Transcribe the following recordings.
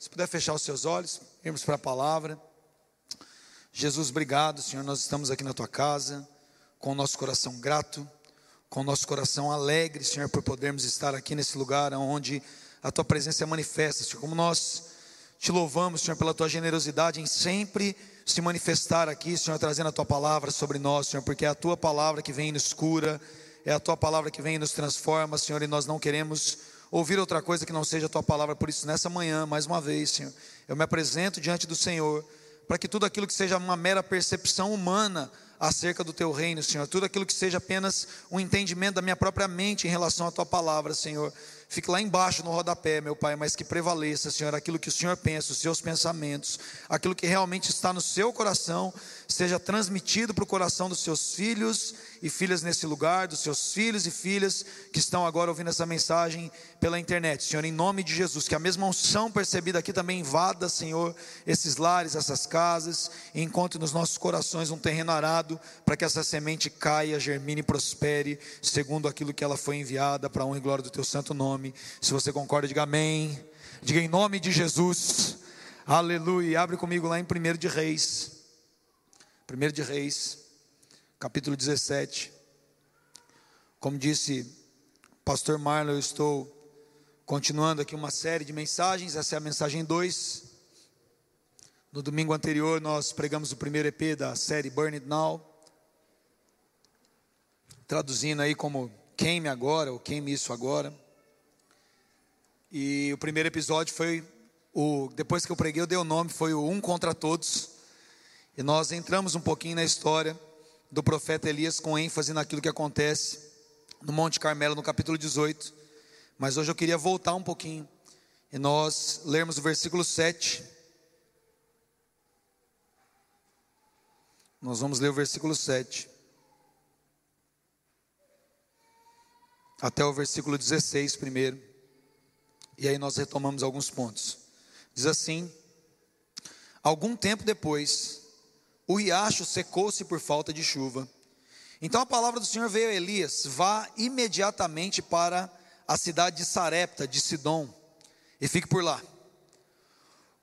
Se puder fechar os seus olhos, irmos para a palavra. Jesus, obrigado, Senhor. Nós estamos aqui na tua casa, com o nosso coração grato, com o nosso coração alegre, Senhor, por podermos estar aqui nesse lugar onde a tua presença é manifesta, Senhor. Como nós te louvamos, Senhor, pela tua generosidade em sempre se manifestar aqui, Senhor, trazendo a tua palavra sobre nós, Senhor, porque é a tua palavra que vem e nos cura, é a tua palavra que vem e nos transforma, Senhor, e nós não queremos ouvir outra coisa que não seja a tua palavra. Por isso, nessa manhã, mais uma vez, Senhor, eu me apresento diante do Senhor, para que tudo aquilo que seja uma mera percepção humana acerca do teu reino, Senhor, tudo aquilo que seja apenas um entendimento da minha própria mente em relação à tua palavra, Senhor, fique lá embaixo no rodapé, meu Pai, mas que prevaleça, Senhor, aquilo que o Senhor pensa, os seus pensamentos, aquilo que realmente está no seu coração, seja transmitido para o coração dos seus filhos e filhas nesse lugar, dos seus filhos e filhas que estão agora ouvindo essa mensagem pela internet. Senhor, em nome de Jesus, que a mesma unção percebida aqui também invada, Senhor, esses lares, essas casas, e encontre nos nossos corações um terreno arado, para que essa semente caia, germine e prospere, segundo aquilo que ela foi enviada, para a honra e glória do teu santo nome nome. Se você concorda, diga amém. Diga em nome de Jesus. Aleluia. Abre comigo lá em 1 de Reis. 1 de Reis, capítulo 17. Como disse pastor Marlon, eu estou continuando aqui uma série de mensagens. Essa é a mensagem 2. No domingo anterior nós pregamos o primeiro EP da série Burn It Now. Traduzindo aí como queime agora, ou queime isso agora. E o primeiro episódio foi o depois que eu preguei, eu dei o nome, foi o Um contra Todos. E nós entramos um pouquinho na história do profeta Elias com ênfase naquilo que acontece no Monte Carmelo no capítulo 18. Mas hoje eu queria voltar um pouquinho e nós lermos o versículo 7. Nós vamos ler o versículo 7. Até o versículo 16 primeiro. E aí nós retomamos alguns pontos. Diz assim: Algum tempo depois, o riacho secou-se por falta de chuva. Então a palavra do Senhor veio a Elias: Vá imediatamente para a cidade de Sarepta, de Sidom, e fique por lá.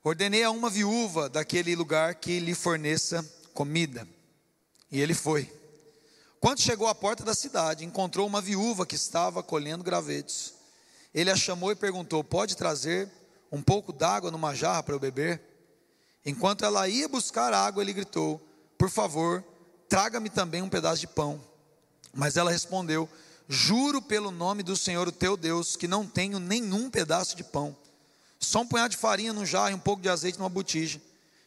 Ordenei a uma viúva daquele lugar que lhe forneça comida. E ele foi. Quando chegou à porta da cidade, encontrou uma viúva que estava colhendo gravetos. Ele a chamou e perguntou: Pode trazer um pouco d'água numa jarra para eu beber? Enquanto ela ia buscar água, ele gritou: Por favor, traga-me também um pedaço de pão. Mas ela respondeu: Juro pelo nome do Senhor, o teu Deus, que não tenho nenhum pedaço de pão. Só um punhado de farinha no jarro e um pouco de azeite numa botija.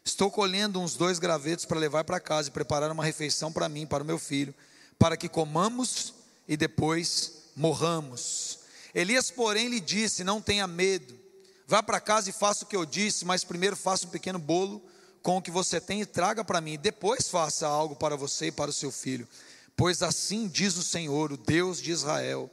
Estou colhendo uns dois gravetos para levar para casa e preparar uma refeição para mim, para o meu filho, para que comamos e depois morramos. Elias, porém, lhe disse: Não tenha medo, vá para casa e faça o que eu disse, mas primeiro faça um pequeno bolo com o que você tem e traga para mim, depois faça algo para você e para o seu filho. Pois assim diz o Senhor, o Deus de Israel: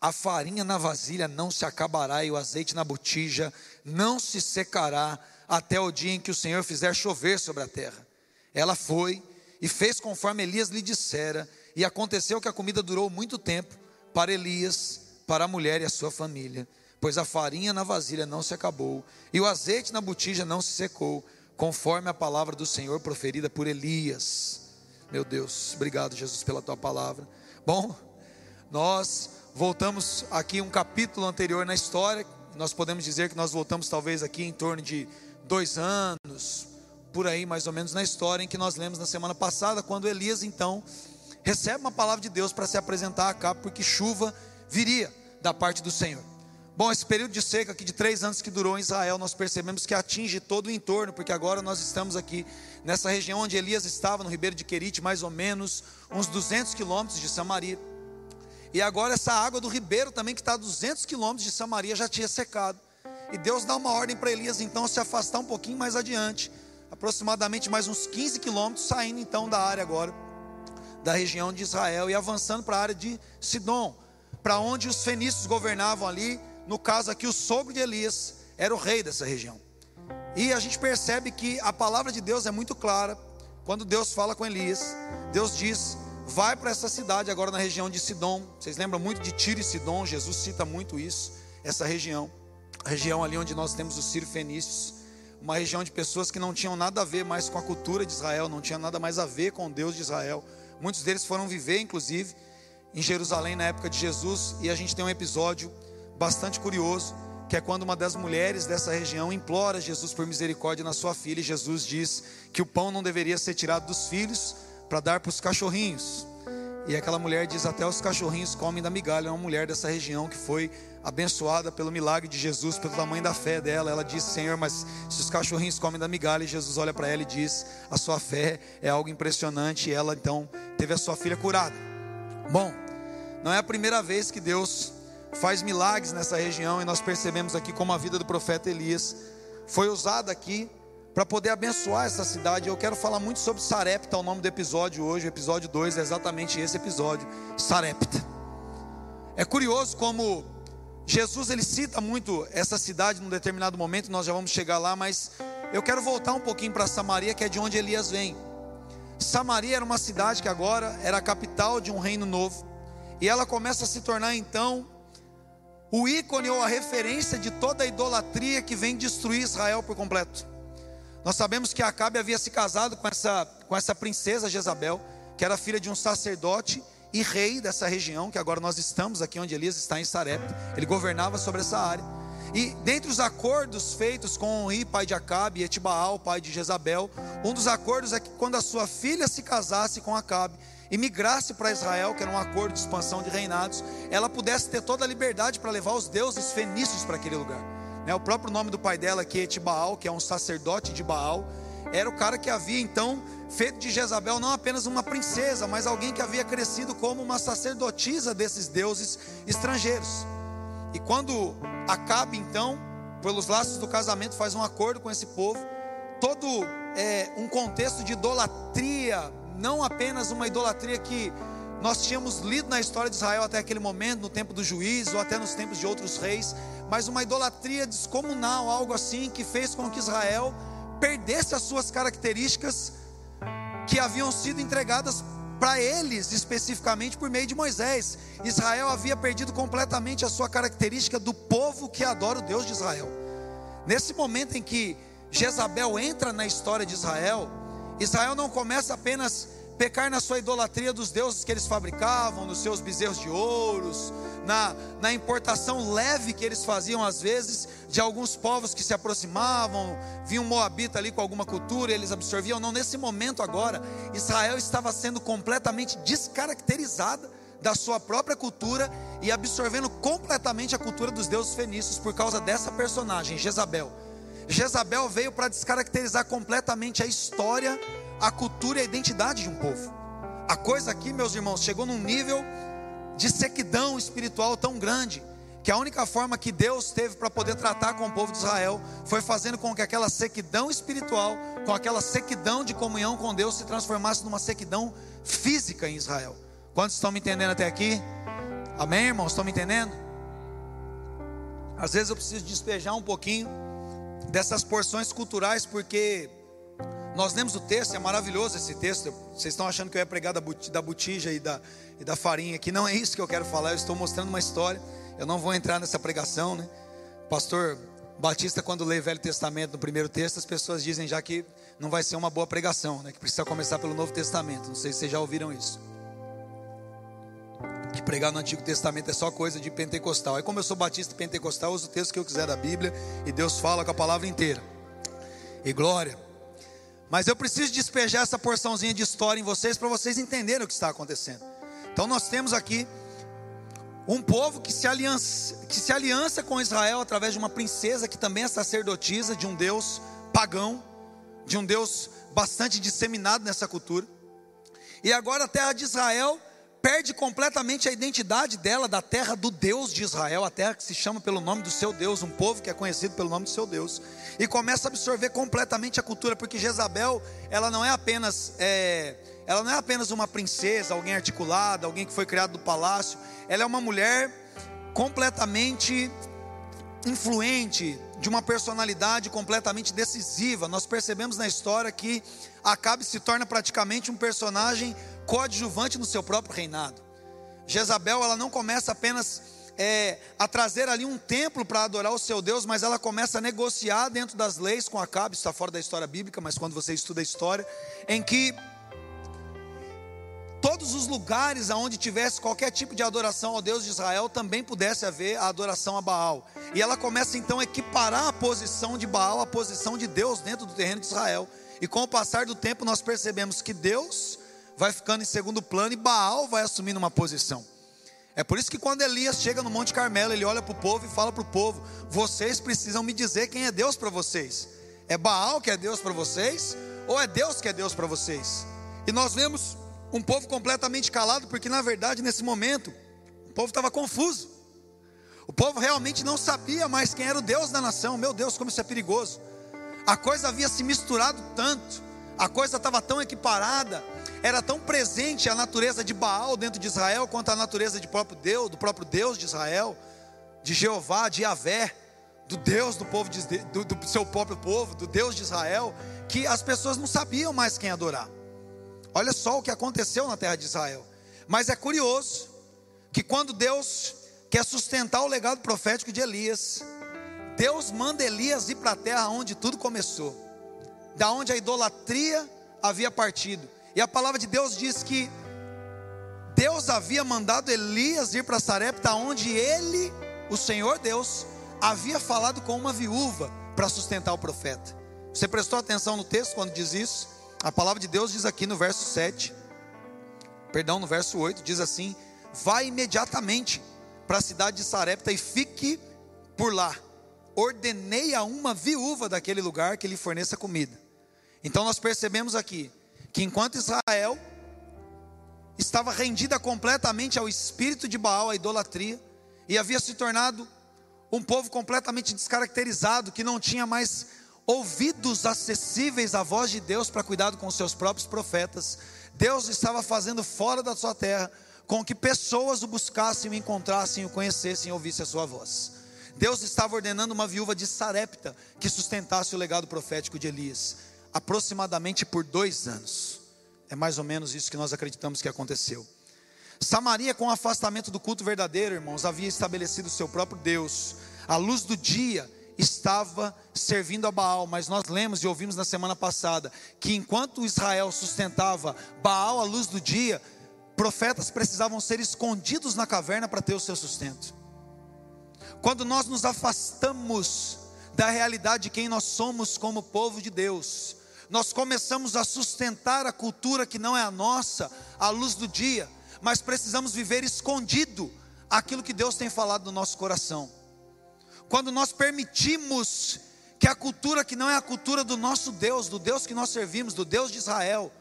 a farinha na vasilha não se acabará e o azeite na botija não se secará até o dia em que o Senhor fizer chover sobre a terra. Ela foi e fez conforme Elias lhe dissera, e aconteceu que a comida durou muito tempo para Elias para a mulher e a sua família, pois a farinha na vasilha não se acabou e o azeite na botija não se secou, conforme a palavra do Senhor proferida por Elias. Meu Deus, obrigado, Jesus, pela tua palavra. Bom, nós voltamos aqui um capítulo anterior na história. Nós podemos dizer que nós voltamos talvez aqui em torno de dois anos, por aí mais ou menos na história em que nós lemos na semana passada, quando Elias então recebe uma palavra de Deus para se apresentar a cá, porque chuva viria da parte do Senhor. Bom, esse período de seca aqui de três anos que durou em Israel, nós percebemos que atinge todo o entorno, porque agora nós estamos aqui nessa região onde Elias estava, no Ribeiro de Querite, mais ou menos uns 200 quilômetros de Samaria. E agora essa água do ribeiro também, que está a 200 quilômetros de Samaria, já tinha secado. E Deus dá uma ordem para Elias então se afastar um pouquinho mais adiante, aproximadamente mais uns 15 quilômetros, saindo então da área agora, da região de Israel e avançando para a área de Sidom para onde os fenícios governavam ali. No caso aqui, o sogro de Elias era o rei dessa região. E a gente percebe que a palavra de Deus é muito clara. Quando Deus fala com Elias, Deus diz: vai para essa cidade agora na região de Sidom. Vocês lembram muito de Tiro e Sidom? Jesus cita muito isso, essa região. região ali onde nós temos os Ciro Fenícios, uma região de pessoas que não tinham nada a ver mais com a cultura de Israel, não tinham nada mais a ver com o Deus de Israel. Muitos deles foram viver, inclusive, em Jerusalém na época de Jesus, e a gente tem um episódio bastante curioso, que é quando uma das mulheres dessa região implora Jesus por misericórdia na sua filha, e Jesus diz que o pão não deveria ser tirado dos filhos para dar para os cachorrinhos. E aquela mulher diz: Até os cachorrinhos comem da migalha. É uma mulher dessa região que foi abençoada pelo milagre de Jesus, pelo tamanho da fé dela. Ela disse: Senhor, mas se os cachorrinhos comem da migalha, e Jesus olha para ela e diz: A sua fé é algo impressionante. E ela então teve a sua filha curada. Bom, não é a primeira vez que Deus faz milagres nessa região, e nós percebemos aqui como a vida do profeta Elias foi usada aqui para poder abençoar essa cidade. Eu quero falar muito sobre Sarepta, o nome do episódio hoje. O episódio 2 é exatamente esse episódio, Sarepta. É curioso como Jesus ele cita muito essa cidade num determinado momento, nós já vamos chegar lá, mas eu quero voltar um pouquinho para Samaria, que é de onde Elias vem. Samaria era uma cidade que agora era a capital de um reino novo, e ela começa a se tornar então o ícone ou a referência de toda a idolatria que vem destruir Israel por completo. Nós sabemos que Acabe havia se casado com essa, com essa princesa Jezabel, que era filha de um sacerdote e rei dessa região, que agora nós estamos aqui onde Elias está em Sarepta. Ele governava sobre essa área. E dentre os acordos feitos com Onri, pai de Acabe, e Etibaal, pai de Jezabel, um dos acordos é que quando a sua filha se casasse com Acabe e migrasse para Israel, que era um acordo de expansão de reinados, ela pudesse ter toda a liberdade para levar os deuses fenícios para aquele lugar. Né, o próprio nome do pai dela, que é Etibaal, que é um sacerdote de Baal, era o cara que havia então feito de Jezabel não apenas uma princesa, mas alguém que havia crescido como uma sacerdotisa desses deuses estrangeiros. E quando Acabe então, pelos laços do casamento, faz um acordo com esse povo, todo é, um contexto de idolatria, não apenas uma idolatria que nós tínhamos lido na história de Israel até aquele momento, no tempo do juiz, ou até nos tempos de outros reis, mas uma idolatria descomunal, algo assim que fez com que Israel perdesse as suas características que haviam sido entregadas para eles especificamente por meio de Moisés. Israel havia perdido completamente a sua característica do povo que adora o Deus de Israel. Nesse momento em que Jezabel entra na história de Israel, Israel não começa apenas pecar na sua idolatria dos deuses que eles fabricavam, nos seus bezerros de ouros, na, na importação leve que eles faziam às vezes de alguns povos que se aproximavam, vinha um moabita ali com alguma cultura, eles absorviam. Não, nesse momento agora, Israel estava sendo completamente descaracterizada da sua própria cultura e absorvendo completamente a cultura dos deuses fenícios por causa dessa personagem, Jezabel. Jezabel veio para descaracterizar completamente a história a cultura e a identidade de um povo. A coisa aqui, meus irmãos, chegou num nível de sequidão espiritual tão grande que a única forma que Deus teve para poder tratar com o povo de Israel foi fazendo com que aquela sequidão espiritual, com aquela sequidão de comunhão com Deus se transformasse numa sequidão física em Israel. Quantos estão me entendendo até aqui? Amém, irmãos? Estão me entendendo? Às vezes eu preciso despejar um pouquinho dessas porções culturais, porque nós lemos o texto, é maravilhoso esse texto. Vocês estão achando que eu ia pregar da botija e da, e da farinha aqui. Não é isso que eu quero falar. Eu estou mostrando uma história. Eu não vou entrar nessa pregação, né? Pastor Batista, quando lê o Velho Testamento no primeiro texto, as pessoas dizem já que não vai ser uma boa pregação, né? Que precisa começar pelo Novo Testamento. Não sei se vocês já ouviram isso. Que pregar no Antigo Testamento é só coisa de pentecostal. Aí, como eu sou batista pentecostal, eu uso o texto que eu quiser da Bíblia e Deus fala com a palavra inteira. E glória. Mas eu preciso despejar essa porçãozinha de história em vocês para vocês entenderem o que está acontecendo. Então nós temos aqui um povo que se, aliança, que se aliança com Israel através de uma princesa que também é sacerdotisa de um Deus pagão, de um Deus bastante disseminado nessa cultura. E agora a terra de Israel perde completamente a identidade dela da terra do Deus de Israel, a terra que se chama pelo nome do seu Deus, um povo que é conhecido pelo nome do seu Deus, e começa a absorver completamente a cultura, porque Jezabel, ela não é apenas, é, ela não é apenas uma princesa, alguém articulada, alguém que foi criado do palácio, ela é uma mulher completamente influente, de uma personalidade completamente decisiva. Nós percebemos na história que Acabe se torna praticamente um personagem coadjuvante no seu próprio reinado. Jezabel, ela não começa apenas é, a trazer ali um templo para adorar o seu Deus, mas ela começa a negociar dentro das leis com Acabe, isso está fora da história bíblica, mas quando você estuda a história, em que todos os lugares aonde tivesse qualquer tipo de adoração ao Deus de Israel também pudesse haver a adoração a Baal. E ela começa então a equiparar a posição de Baal à posição de Deus dentro do terreno de Israel. E com o passar do tempo nós percebemos que Deus vai ficando em segundo plano e Baal vai assumindo uma posição. É por isso que quando Elias chega no Monte Carmelo, ele olha para o povo e fala para o povo: vocês precisam me dizer quem é Deus para vocês. É Baal que é Deus para vocês? Ou é Deus que é Deus para vocês? E nós vemos um povo completamente calado, porque na verdade, nesse momento, o povo estava confuso. O povo realmente não sabia mais quem era o Deus da nação. Meu Deus, como isso é perigoso. A coisa havia se misturado tanto, a coisa estava tão equiparada, era tão presente a natureza de Baal dentro de Israel quanto a natureza de próprio Deus, do próprio Deus de Israel, de Jeová, de Yahvé, do Deus do povo de, do, do seu próprio povo, do Deus de Israel, que as pessoas não sabiam mais quem adorar. Olha só o que aconteceu na terra de Israel. Mas é curioso que quando Deus quer sustentar o legado profético de Elias, Deus manda Elias ir para a terra onde tudo começou, da onde a idolatria havia partido. E a palavra de Deus diz que Deus havia mandado Elias ir para Sarepta, onde ele, o Senhor Deus, havia falado com uma viúva para sustentar o profeta. Você prestou atenção no texto quando diz isso? A palavra de Deus diz aqui no verso 7, perdão, no verso 8, diz assim: Vai imediatamente para a cidade de Sarepta e fique por lá. Ordenei a uma viúva daquele lugar que lhe forneça comida. Então nós percebemos aqui que enquanto Israel estava rendida completamente ao espírito de Baal, à idolatria, e havia se tornado um povo completamente descaracterizado, que não tinha mais ouvidos acessíveis à voz de Deus para cuidado com seus próprios profetas, Deus estava fazendo fora da sua terra com que pessoas o buscassem, o encontrassem, o conhecessem e ouvissem a sua voz. Deus estava ordenando uma viúva de Sarepta que sustentasse o legado profético de Elias, aproximadamente por dois anos. É mais ou menos isso que nós acreditamos que aconteceu. Samaria, com o afastamento do culto verdadeiro, irmãos, havia estabelecido seu próprio Deus. A luz do dia estava servindo a Baal, mas nós lemos e ouvimos na semana passada que enquanto Israel sustentava Baal à luz do dia, profetas precisavam ser escondidos na caverna para ter o seu sustento. Quando nós nos afastamos da realidade de quem nós somos como povo de Deus, nós começamos a sustentar a cultura que não é a nossa, à luz do dia, mas precisamos viver escondido aquilo que Deus tem falado no nosso coração quando nós permitimos que a cultura que não é a cultura do nosso Deus, do Deus que nós servimos, do Deus de Israel,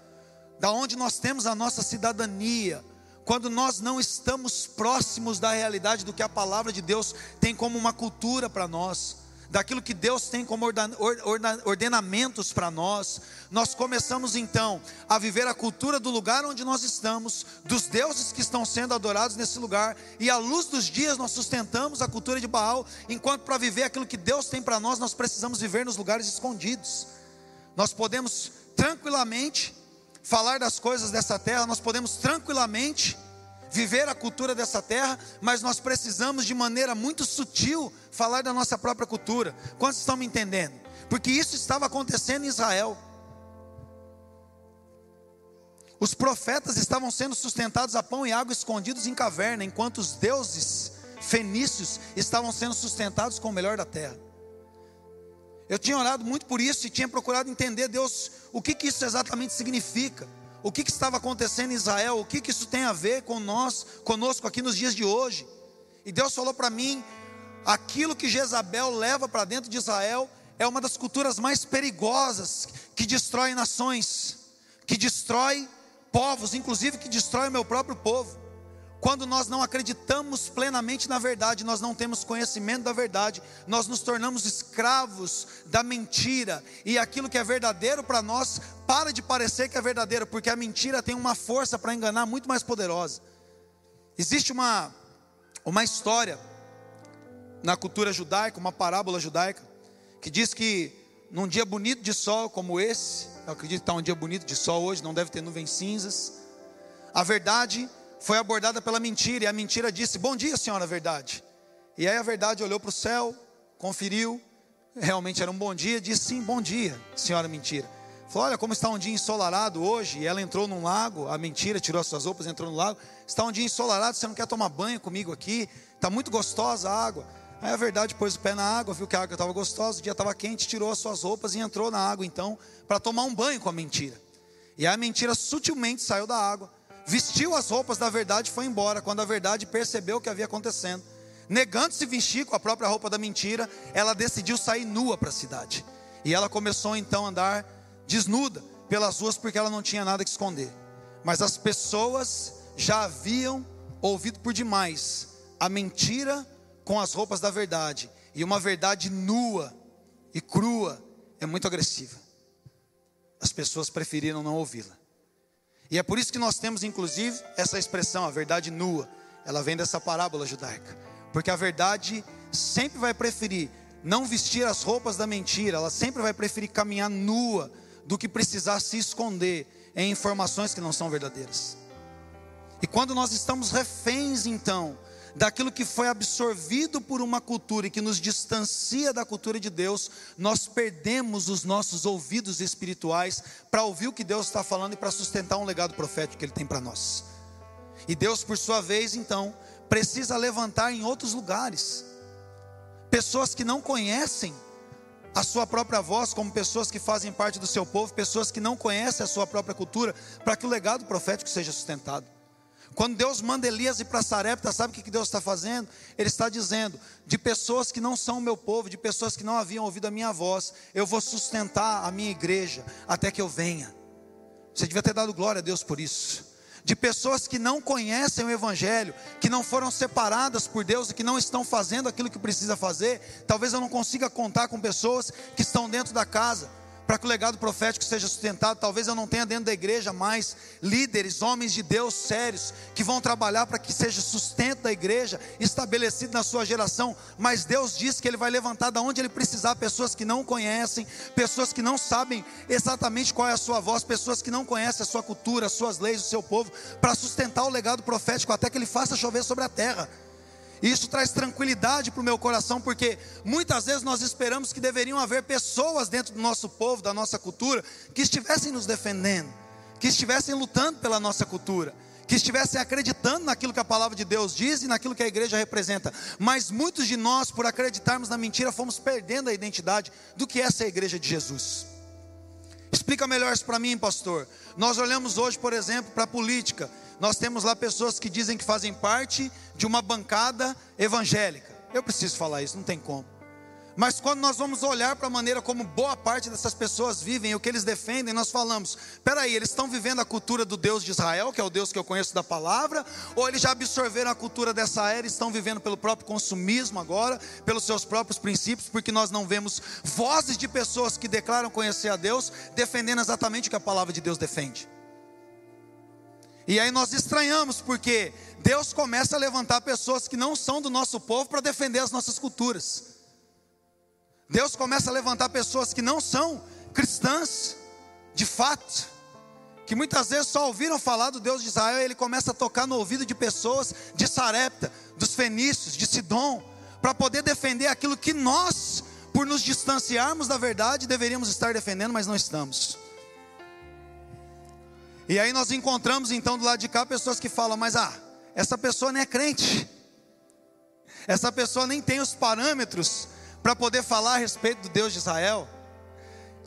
da onde nós temos a nossa cidadania, quando nós não estamos próximos da realidade do que a palavra de Deus tem como uma cultura para nós, daquilo que Deus tem como ordenamentos para nós, nós começamos então a viver a cultura do lugar onde nós estamos, dos deuses que estão sendo adorados nesse lugar, e à luz dos dias nós sustentamos a cultura de Baal, enquanto para viver aquilo que Deus tem para nós, nós precisamos viver nos lugares escondidos. Nós podemos tranquilamente falar das coisas dessa terra, nós podemos tranquilamente viver a cultura dessa terra, mas nós precisamos de maneira muito sutil falar da nossa própria cultura. Quantos estão me entendendo? Porque isso estava acontecendo em Israel. Os profetas estavam sendo sustentados a pão e água escondidos em caverna, enquanto os deuses fenícios estavam sendo sustentados com o melhor da terra. Eu tinha orado muito por isso e tinha procurado entender, Deus, o que, que isso exatamente significa o que, que estava acontecendo em Israel, o que, que isso tem a ver com nós, conosco aqui nos dias de hoje. E Deus falou para mim: aquilo que Jezabel leva para dentro de Israel é uma das culturas mais perigosas que destrói nações, que destrói povos, inclusive que destrói o meu próprio povo. Quando nós não acreditamos plenamente na verdade, nós não temos conhecimento da verdade, nós nos tornamos escravos da mentira, e aquilo que é verdadeiro para nós para de parecer que é verdadeiro, porque a mentira tem uma força para enganar muito mais poderosa. Existe uma, uma história na cultura judaica, uma parábola judaica, que diz que num dia bonito de sol como esse, eu acredito que está um dia bonito de sol hoje, não deve ter nuvens cinzas, a verdade foi abordada pela mentira, e a mentira disse: Bom dia, senhora verdade. E aí a verdade olhou para o céu, conferiu, realmente era um bom dia, disse sim, bom dia, senhora mentira. Falou: Olha como está um dia ensolarado hoje. E ela entrou num lago, a mentira, tirou as suas roupas, entrou no lago. Está um dia ensolarado, você não quer tomar banho comigo aqui? Está muito gostosa a água. Aí a verdade pôs o pé na água, viu que a água estava gostosa, o dia estava quente, tirou as suas roupas e entrou na água então, para tomar um banho com a mentira. E a mentira sutilmente saiu da água, vestiu as roupas da verdade e foi embora. Quando a verdade percebeu o que havia acontecendo, negando-se vestir com a própria roupa da mentira, ela decidiu sair nua para a cidade. E ela começou então a andar desnuda pelas ruas porque ela não tinha nada que esconder. Mas as pessoas já haviam ouvido por demais a mentira com as roupas da verdade. E uma verdade nua e crua é muito agressiva. As pessoas preferiram não ouvi-la. E é por isso que nós temos, inclusive, essa expressão, a verdade nua. Ela vem dessa parábola judaica. Porque a verdade sempre vai preferir não vestir as roupas da mentira, ela sempre vai preferir caminhar nua do que precisar se esconder em informações que não são verdadeiras. E quando nós estamos reféns, então, daquilo que foi absorvido por uma cultura e que nos distancia da cultura de Deus, nós perdemos os nossos ouvidos espirituais para ouvir o que Deus está falando e para sustentar um legado profético que Ele tem para nós. E Deus, por sua vez, então, precisa levantar em outros lugares pessoas que não conhecem a sua própria voz, como pessoas que fazem parte do seu povo, pessoas que não conhecem a sua própria cultura, para que o legado profético seja sustentado. Quando Deus manda Elias ir para Sarepta, sabe o que Deus está fazendo? Ele está dizendo: de pessoas que não são o meu povo, de pessoas que não haviam ouvido a minha voz, eu vou sustentar a minha igreja até que eu venha. Você devia ter dado glória a Deus por isso de pessoas que não conhecem o Evangelho, que não foram separadas por Deus e que não estão fazendo aquilo que precisa fazer. Talvez eu não consiga contar com pessoas que estão dentro da casa, para que o legado profético seja sustentado. Talvez eu não tenha dentro da igreja mais líderes, homens de Deus sérios, que vão trabalhar para que seja sustento da igreja estabelecido na sua geração. Mas Deus diz que Ele vai levantar da onde Ele precisar pessoas que não conhecem, pessoas que não sabem exatamente qual é a sua voz, pessoas que não conhecem a sua cultura, as suas leis, o seu povo, para sustentar o legado profético até que Ele faça chover sobre a terra. E isso traz tranquilidade para o meu coração, porque muitas vezes nós esperamos que deveriam haver pessoas dentro do nosso povo, da nossa cultura, que estivessem nos defendendo, que estivessem lutando pela nossa cultura, que estivessem acreditando naquilo que a palavra de Deus diz e naquilo que a igreja representa. Mas muitos de nós, por acreditarmos na mentira, fomos perdendo a identidade do que é essa igreja de Jesus. Explica melhor isso para mim, pastor. Nós olhamos hoje, por exemplo, para a política nós temos lá pessoas que dizem que fazem parte de uma bancada evangélica. Eu preciso falar isso, não tem como. Mas quando nós vamos olhar para a maneira como boa parte dessas pessoas vivem, o que eles defendem, nós falamos: peraí, eles estão vivendo a cultura do Deus de Israel, que é o Deus que eu conheço da palavra, ou eles já absorveram a cultura dessa era e estão vivendo pelo próprio consumismo agora, pelos seus próprios princípios, porque nós não vemos vozes de pessoas que declaram conhecer a Deus defendendo exatamente o que a palavra de Deus defende. E aí nós estranhamos, porque Deus começa a levantar pessoas que não são do nosso povo para defender as nossas culturas. Deus começa a levantar pessoas que não são cristãs, de fato, que muitas vezes só ouviram falar do Deus de Israel, e ele começa a tocar no ouvido de pessoas de Sarepta, dos fenícios, de Sidom, para poder defender aquilo que nós, por nos distanciarmos da verdade, deveríamos estar defendendo, mas não estamos. E aí nós encontramos então do lado de cá pessoas que falam, mas ah, essa pessoa nem é crente. Essa pessoa nem tem os parâmetros para poder falar a respeito do Deus de Israel.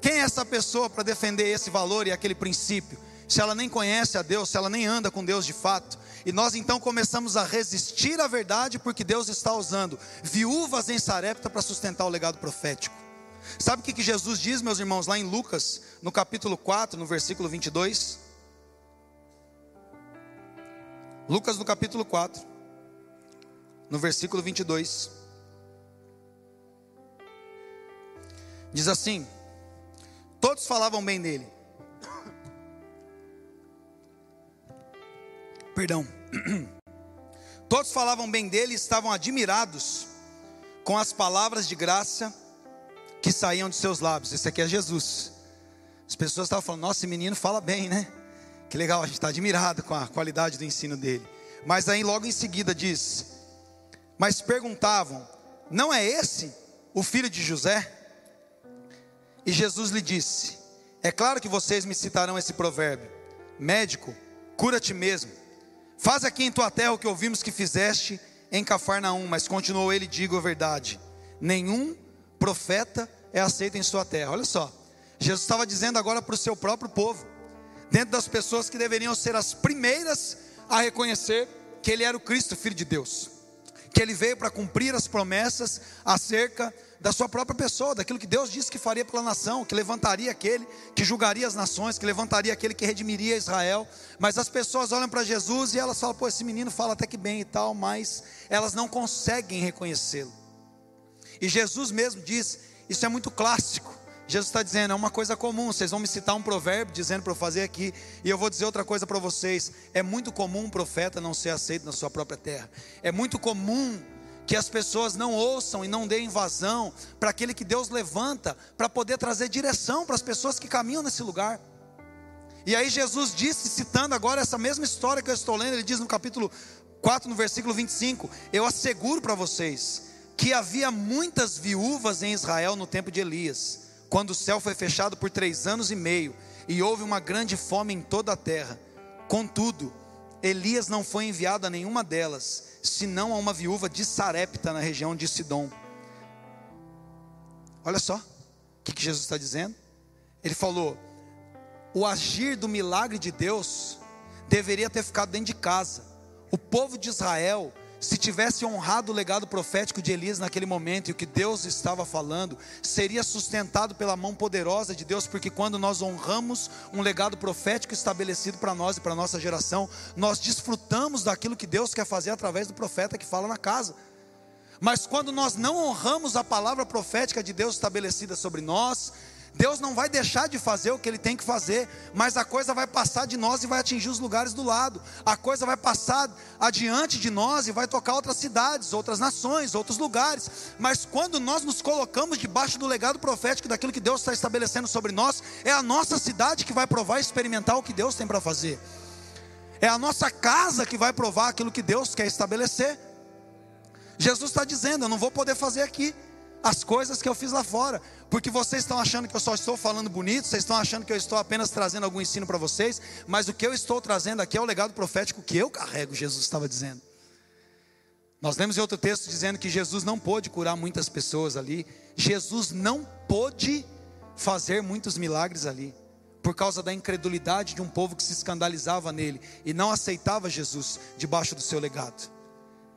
Quem é essa pessoa para defender esse valor e aquele princípio? Se ela nem conhece a Deus, se ela nem anda com Deus de fato. E nós então começamos a resistir à verdade porque Deus está usando viúvas em Sarepta para sustentar o legado profético. Sabe o que Jesus diz, meus irmãos, lá em Lucas, no capítulo 4, no versículo 22? Lucas no capítulo 4, no versículo 22. Diz assim: Todos falavam bem dele. Perdão. Todos falavam bem dele e estavam admirados com as palavras de graça que saíam de seus lábios. Esse aqui é Jesus. As pessoas estavam falando: Nossa, esse menino fala bem, né? Que legal, a gente está admirado com a qualidade do ensino dele. Mas aí logo em seguida diz: mas perguntavam: Não é esse o filho de José? E Jesus lhe disse: É claro que vocês me citarão esse provérbio: Médico, cura-te mesmo. Faz aqui em tua terra o que ouvimos que fizeste em Cafarnaum. Mas continuou ele: Digo a verdade: nenhum profeta é aceito em sua terra. Olha só, Jesus estava dizendo agora para o seu próprio povo, dentro das pessoas que deveriam ser as primeiras a reconhecer que ele era o Cristo, filho de Deus, que ele veio para cumprir as promessas acerca da sua própria pessoa, daquilo que Deus disse que faria pela nação, que levantaria aquele que julgaria as nações, que levantaria aquele que redimiria Israel. Mas as pessoas olham para Jesus e elas falam: pô, esse menino fala até que bem e tal, mas elas não conseguem reconhecê-lo. E Jesus mesmo diz: isso é muito clássico. Jesus está dizendo, é uma coisa comum. Vocês vão me citar um provérbio dizendo para eu fazer aqui, e eu vou dizer outra coisa para vocês. É muito comum um profeta não ser aceito na sua própria terra. É muito comum que as pessoas não ouçam e não deem vazão para aquele que Deus levanta para poder trazer direção para as pessoas que caminham nesse lugar. E aí Jesus disse, citando agora essa mesma história que eu estou lendo, ele diz no capítulo 4, no versículo 25: Eu asseguro para vocês que havia muitas viúvas em Israel no tempo de Elias quando o céu foi fechado por três anos e meio e houve uma grande fome em toda a terra. Contudo, Elias não foi enviado a nenhuma delas, senão a uma viúva de Sarepta, na região de Sidom. Olha só, o que, que Jesus está dizendo? Ele falou: o agir do milagre de Deus deveria ter ficado dentro de casa. O povo de Israel se tivesse honrado o legado profético de Elias naquele momento e o que Deus estava falando, seria sustentado pela mão poderosa de Deus, porque quando nós honramos um legado profético estabelecido para nós e para nossa geração, nós desfrutamos daquilo que Deus quer fazer através do profeta que fala na casa. Mas quando nós não honramos a palavra profética de Deus estabelecida sobre nós, Deus não vai deixar de fazer o que Ele tem que fazer, mas a coisa vai passar de nós e vai atingir os lugares do lado. A coisa vai passar adiante de nós e vai tocar outras cidades, outras nações, outros lugares. Mas quando nós nos colocamos debaixo do legado profético daquilo que Deus está estabelecendo sobre nós, é a nossa cidade que vai provar e experimentar o que Deus tem para fazer. É a nossa casa que vai provar aquilo que Deus quer estabelecer. Jesus está dizendo: Eu não vou poder fazer aqui as coisas que eu fiz lá fora, porque vocês estão achando que eu só estou falando bonito, vocês estão achando que eu estou apenas trazendo algum ensino para vocês, mas o que eu estou trazendo aqui é o legado profético que eu carrego, Jesus estava dizendo. Nós lemos em outro texto dizendo que Jesus não pôde curar muitas pessoas ali, Jesus não pôde fazer muitos milagres ali, por causa da incredulidade de um povo que se escandalizava nele e não aceitava Jesus debaixo do seu legado.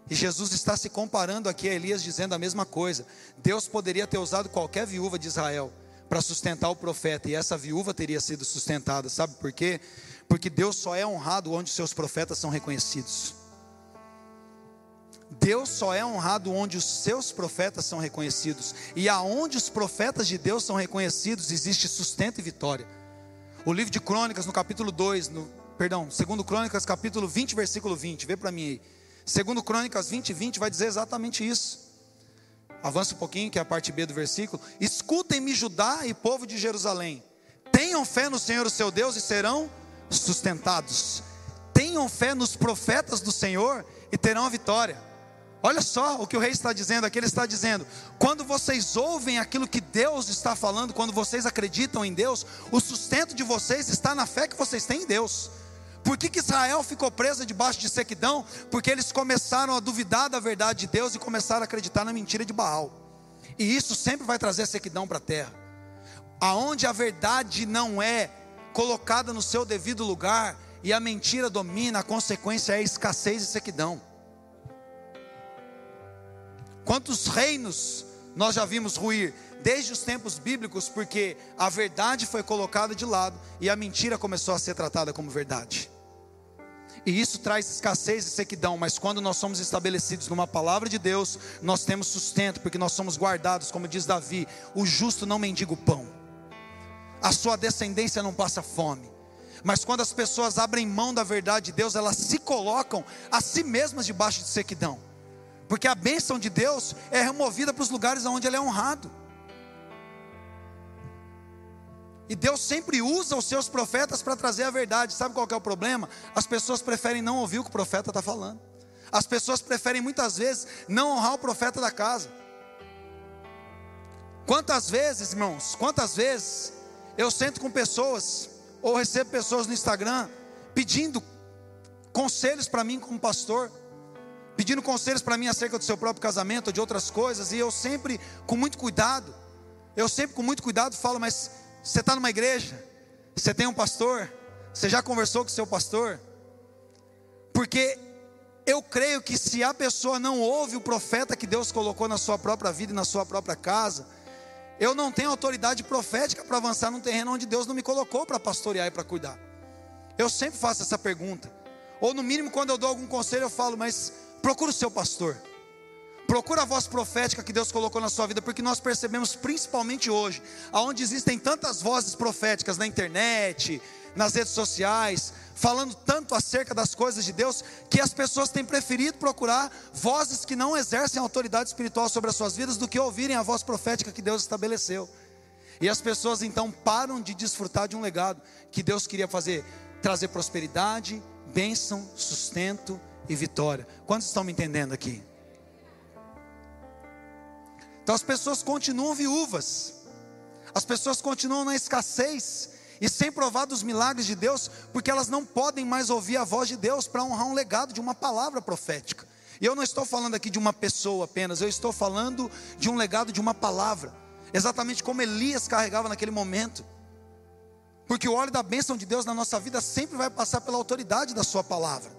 E Jesus está se comparando aqui a Elias, dizendo a mesma coisa. Deus poderia ter usado qualquer viúva de Israel para sustentar o profeta, e essa viúva teria sido sustentada, sabe por quê? Porque Deus só é honrado onde seus profetas são reconhecidos. Deus só é honrado onde os seus profetas são reconhecidos, e aonde os profetas de Deus são reconhecidos, existe sustento e vitória. O livro de Crônicas, no capítulo 2, no, perdão, segundo Crônicas, capítulo 20, versículo 20, vê para mim aí. Segundo Crônicas 20, 20 vai dizer exatamente isso. Avança um pouquinho, que é a parte B do versículo. Escutem-me, Judá e povo de Jerusalém. Tenham fé no Senhor, o seu Deus, e serão sustentados. Tenham fé nos profetas do Senhor e terão a vitória. Olha só o que o rei está dizendo aqui: ele está dizendo, quando vocês ouvem aquilo que Deus está falando, quando vocês acreditam em Deus, o sustento de vocês está na fé que vocês têm em Deus. Por que, que Israel ficou presa debaixo de sequidão? Porque eles começaram a duvidar da verdade de Deus e começaram a acreditar na mentira de Baal. E isso sempre vai trazer sequidão para a terra. Aonde a verdade não é colocada no seu devido lugar e a mentira domina, a consequência é escassez e sequidão. Quantos reinos nós já vimos ruir desde os tempos bíblicos, porque a verdade foi colocada de lado e a mentira começou a ser tratada como verdade. E isso traz escassez e sequidão, mas quando nós somos estabelecidos numa palavra de Deus, nós temos sustento, porque nós somos guardados, como diz Davi: o justo não mendiga o pão, a sua descendência não passa fome. Mas quando as pessoas abrem mão da verdade de Deus, elas se colocam a si mesmas debaixo de sequidão, porque a bênção de Deus é removida para os lugares onde Ele é honrado. E Deus sempre usa os seus profetas para trazer a verdade. Sabe qual é o problema? As pessoas preferem não ouvir o que o profeta está falando. as pessoas preferem muitas vezes não honrar o profeta da casa. Quantas vezes, irmãos, quantas vezes eu sento com pessoas, ou recebo pessoas no Instagram, pedindo conselhos para mim como pastor, pedindo conselhos para mim acerca do seu próprio casamento ou de outras coisas, e eu sempre, com muito cuidado, eu sempre com muito cuidado falo, mas você está numa igreja, você tem um pastor, você já conversou com o seu pastor? Porque eu creio que se a pessoa não ouve o profeta que Deus colocou na sua própria vida e na sua própria casa, eu não tenho autoridade profética para avançar num terreno onde Deus não me colocou para pastorear e para cuidar. Eu sempre faço essa pergunta. Ou no mínimo, quando eu dou algum conselho, eu falo, mas procura o seu pastor. Procura a voz profética que Deus colocou na sua vida, porque nós percebemos, principalmente hoje, aonde existem tantas vozes proféticas na internet, nas redes sociais, falando tanto acerca das coisas de Deus, que as pessoas têm preferido procurar vozes que não exercem autoridade espiritual sobre as suas vidas do que ouvirem a voz profética que Deus estabeleceu. E as pessoas então param de desfrutar de um legado que Deus queria fazer, trazer prosperidade, bênção, sustento e vitória. Quantos estão me entendendo aqui? Então as pessoas continuam viúvas, as pessoas continuam na escassez e sem provar dos milagres de Deus, porque elas não podem mais ouvir a voz de Deus para honrar um legado de uma palavra profética. E eu não estou falando aqui de uma pessoa apenas, eu estou falando de um legado de uma palavra, exatamente como Elias carregava naquele momento. Porque o óleo da bênção de Deus na nossa vida sempre vai passar pela autoridade da Sua palavra.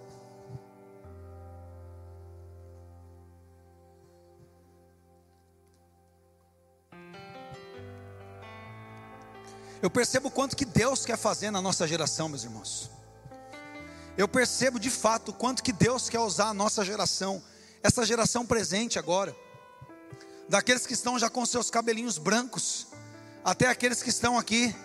Eu percebo o quanto que Deus quer fazer na nossa geração, meus irmãos. Eu percebo de fato o quanto que Deus quer usar a nossa geração, essa geração presente agora, daqueles que estão já com seus cabelinhos brancos, até aqueles que estão aqui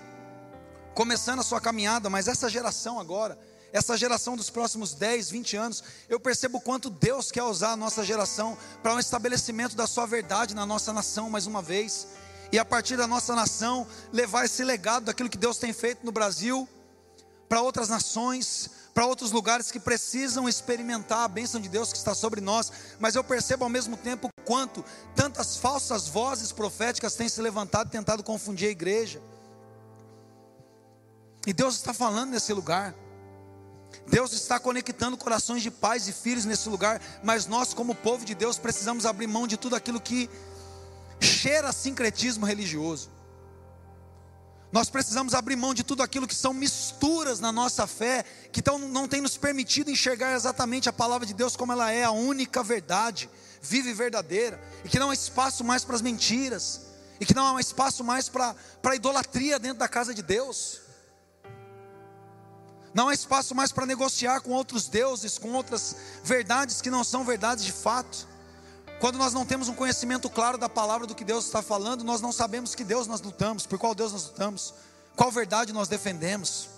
começando a sua caminhada, mas essa geração agora, essa geração dos próximos 10, 20 anos, eu percebo quanto Deus quer usar a nossa geração para um estabelecimento da sua verdade na nossa nação mais uma vez e a partir da nossa nação levar esse legado daquilo que Deus tem feito no Brasil para outras nações, para outros lugares que precisam experimentar a bênção de Deus que está sobre nós, mas eu percebo ao mesmo tempo quanto tantas falsas vozes proféticas têm se levantado e tentado confundir a igreja. E Deus está falando nesse lugar. Deus está conectando corações de pais e filhos nesse lugar, mas nós, como povo de Deus, precisamos abrir mão de tudo aquilo que cheira a sincretismo religioso. Nós precisamos abrir mão de tudo aquilo que são misturas na nossa fé, que tão, não tem nos permitido enxergar exatamente a palavra de Deus como ela é, a única verdade, viva e verdadeira, e que não há espaço mais para as mentiras, e que não há espaço mais para a idolatria dentro da casa de Deus. Não há espaço mais para negociar com outros deuses, com outras verdades que não são verdades de fato. Quando nós não temos um conhecimento claro da palavra do que Deus está falando, nós não sabemos que Deus nós lutamos, por qual Deus nós lutamos, qual verdade nós defendemos.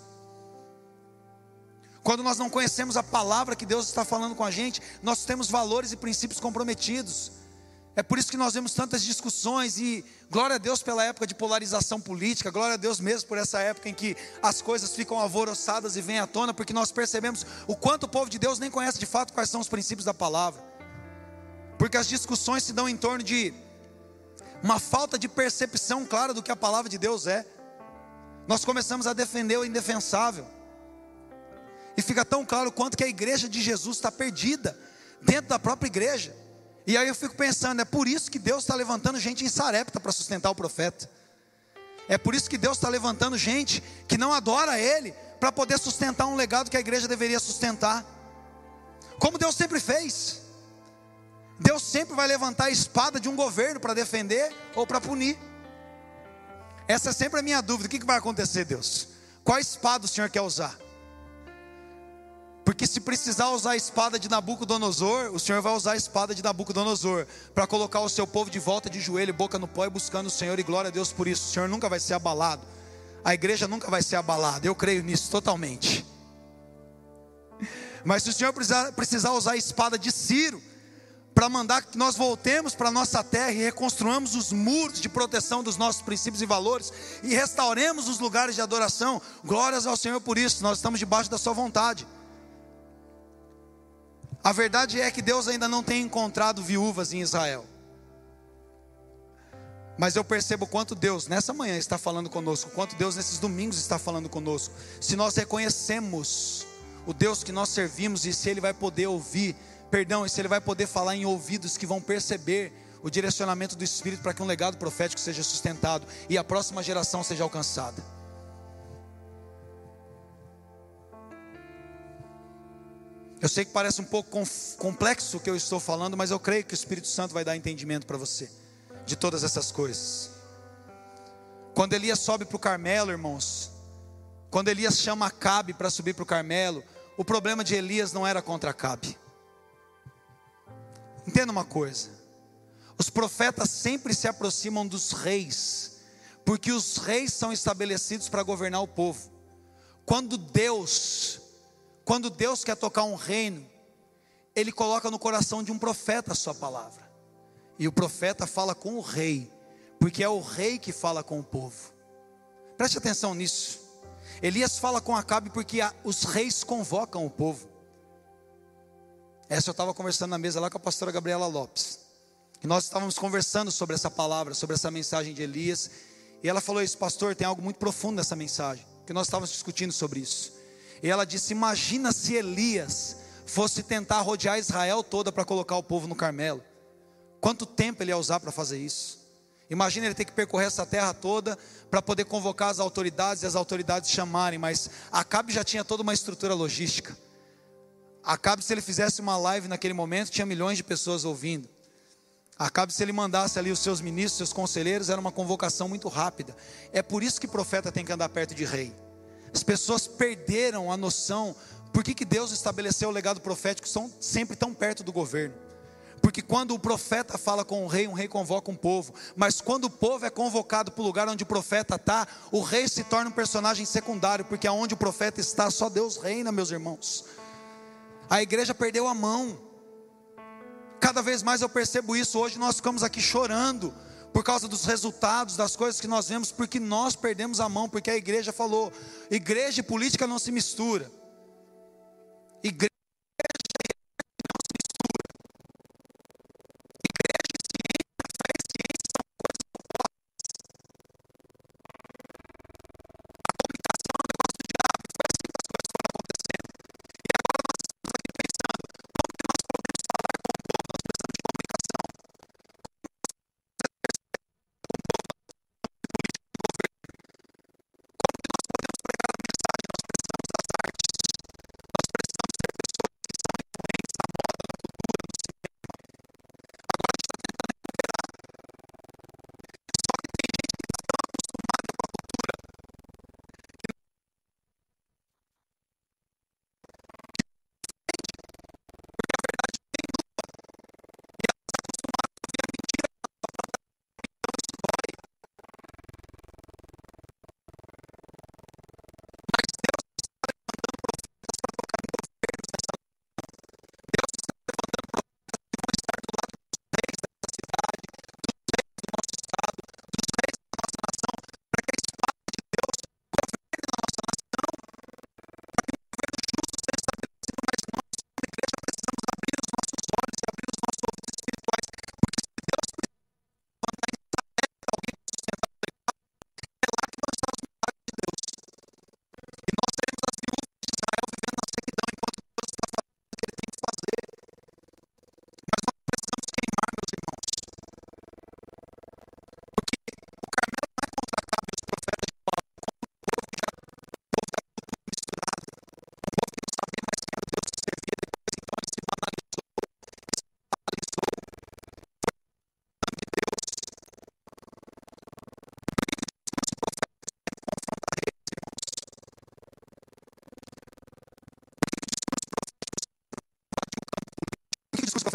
Quando nós não conhecemos a palavra que Deus está falando com a gente, nós temos valores e princípios comprometidos. É por isso que nós vemos tantas discussões e glória a Deus pela época de polarização política, glória a Deus mesmo por essa época em que as coisas ficam alvoroçadas e vêm à tona, porque nós percebemos o quanto o povo de Deus nem conhece de fato quais são os princípios da palavra. Porque as discussões se dão em torno de uma falta de percepção clara do que a palavra de Deus é. Nós começamos a defender o indefensável. E fica tão claro quanto que a igreja de Jesus está perdida dentro da própria igreja. E aí eu fico pensando, é por isso que Deus está levantando gente em Sarepta para sustentar o profeta. É por isso que Deus está levantando gente que não adora Ele para poder sustentar um legado que a igreja deveria sustentar. Como Deus sempre fez. Deus sempre vai levantar a espada de um governo para defender ou para punir. Essa é sempre a minha dúvida: o que vai acontecer, Deus? Qual espada o Senhor quer usar? Porque se precisar usar a espada de Nabucodonosor, o Senhor vai usar a espada de Nabucodonosor para colocar o seu povo de volta de joelho, boca no pó e buscando o Senhor, e glória a Deus por isso. O Senhor nunca vai ser abalado, a igreja nunca vai ser abalada, eu creio nisso totalmente. Mas se o Senhor precisar, precisar usar a espada de Ciro, para mandar que nós voltemos para a nossa terra e reconstruamos os muros de proteção dos nossos princípios e valores e restauremos os lugares de adoração. Glórias ao Senhor por isso, nós estamos debaixo da Sua vontade. A verdade é que Deus ainda não tem encontrado viúvas em Israel. Mas eu percebo quanto Deus nessa manhã está falando conosco, quanto Deus nesses domingos está falando conosco. Se nós reconhecemos o Deus que nós servimos e se Ele vai poder ouvir, perdão, se Ele vai poder falar em ouvidos que vão perceber o direcionamento do Espírito para que um legado profético seja sustentado e a próxima geração seja alcançada. Eu sei que parece um pouco complexo o que eu estou falando, mas eu creio que o Espírito Santo vai dar entendimento para você de todas essas coisas. Quando Elias sobe para o Carmelo, irmãos, quando Elias chama Acabe para subir para o Carmelo, o problema de Elias não era contra Acabe. Entenda uma coisa: os profetas sempre se aproximam dos reis, porque os reis são estabelecidos para governar o povo. Quando Deus, quando Deus quer tocar um reino, Ele coloca no coração de um profeta a sua palavra. E o profeta fala com o rei, porque é o rei que fala com o povo. Preste atenção nisso. Elias fala com Acabe porque os reis convocam o povo. Essa eu estava conversando na mesa lá com a pastora Gabriela Lopes. E nós estávamos conversando sobre essa palavra, sobre essa mensagem de Elias. E ela falou isso, pastor, tem algo muito profundo nessa mensagem. Que nós estávamos discutindo sobre isso. E ela disse: Imagina se Elias fosse tentar rodear Israel toda para colocar o povo no Carmelo. Quanto tempo ele ia usar para fazer isso? Imagina ele ter que percorrer essa terra toda para poder convocar as autoridades e as autoridades chamarem, mas Acabe já tinha toda uma estrutura logística. Acabe, se ele fizesse uma live naquele momento, tinha milhões de pessoas ouvindo. Acabe, se ele mandasse ali os seus ministros, seus conselheiros, era uma convocação muito rápida. É por isso que profeta tem que andar perto de rei. As pessoas perderam a noção por que, que Deus estabeleceu o legado profético, são sempre tão perto do governo. Porque quando o profeta fala com o rei, um rei convoca um povo. Mas quando o povo é convocado para o lugar onde o profeta está, o rei se torna um personagem secundário, porque aonde o profeta está, só Deus reina, meus irmãos. A igreja perdeu a mão. Cada vez mais eu percebo isso. Hoje nós ficamos aqui chorando por causa dos resultados, das coisas que nós vemos, porque nós perdemos a mão, porque a igreja falou: igreja e política não se mistura. Igreja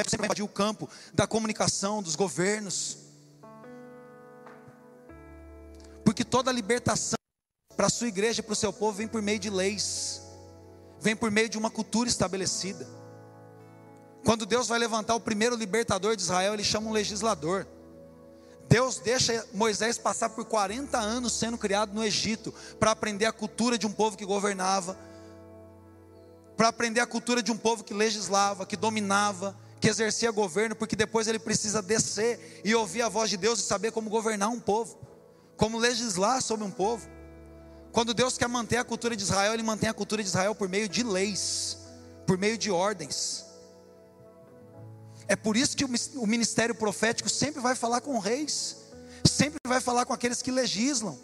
sempre vai invadir o campo da comunicação, dos governos. Porque toda libertação para a sua igreja e para o seu povo vem por meio de leis, vem por meio de uma cultura estabelecida. Quando Deus vai levantar o primeiro libertador de Israel, ele chama um legislador. Deus deixa Moisés passar por 40 anos sendo criado no Egito, para aprender a cultura de um povo que governava para aprender a cultura de um povo que legislava, que dominava, que exercia governo, porque depois ele precisa descer e ouvir a voz de Deus e saber como governar um povo, como legislar sobre um povo. Quando Deus quer manter a cultura de Israel, Ele mantém a cultura de Israel por meio de leis, por meio de ordens. É por isso que o ministério profético sempre vai falar com reis, sempre vai falar com aqueles que legislam.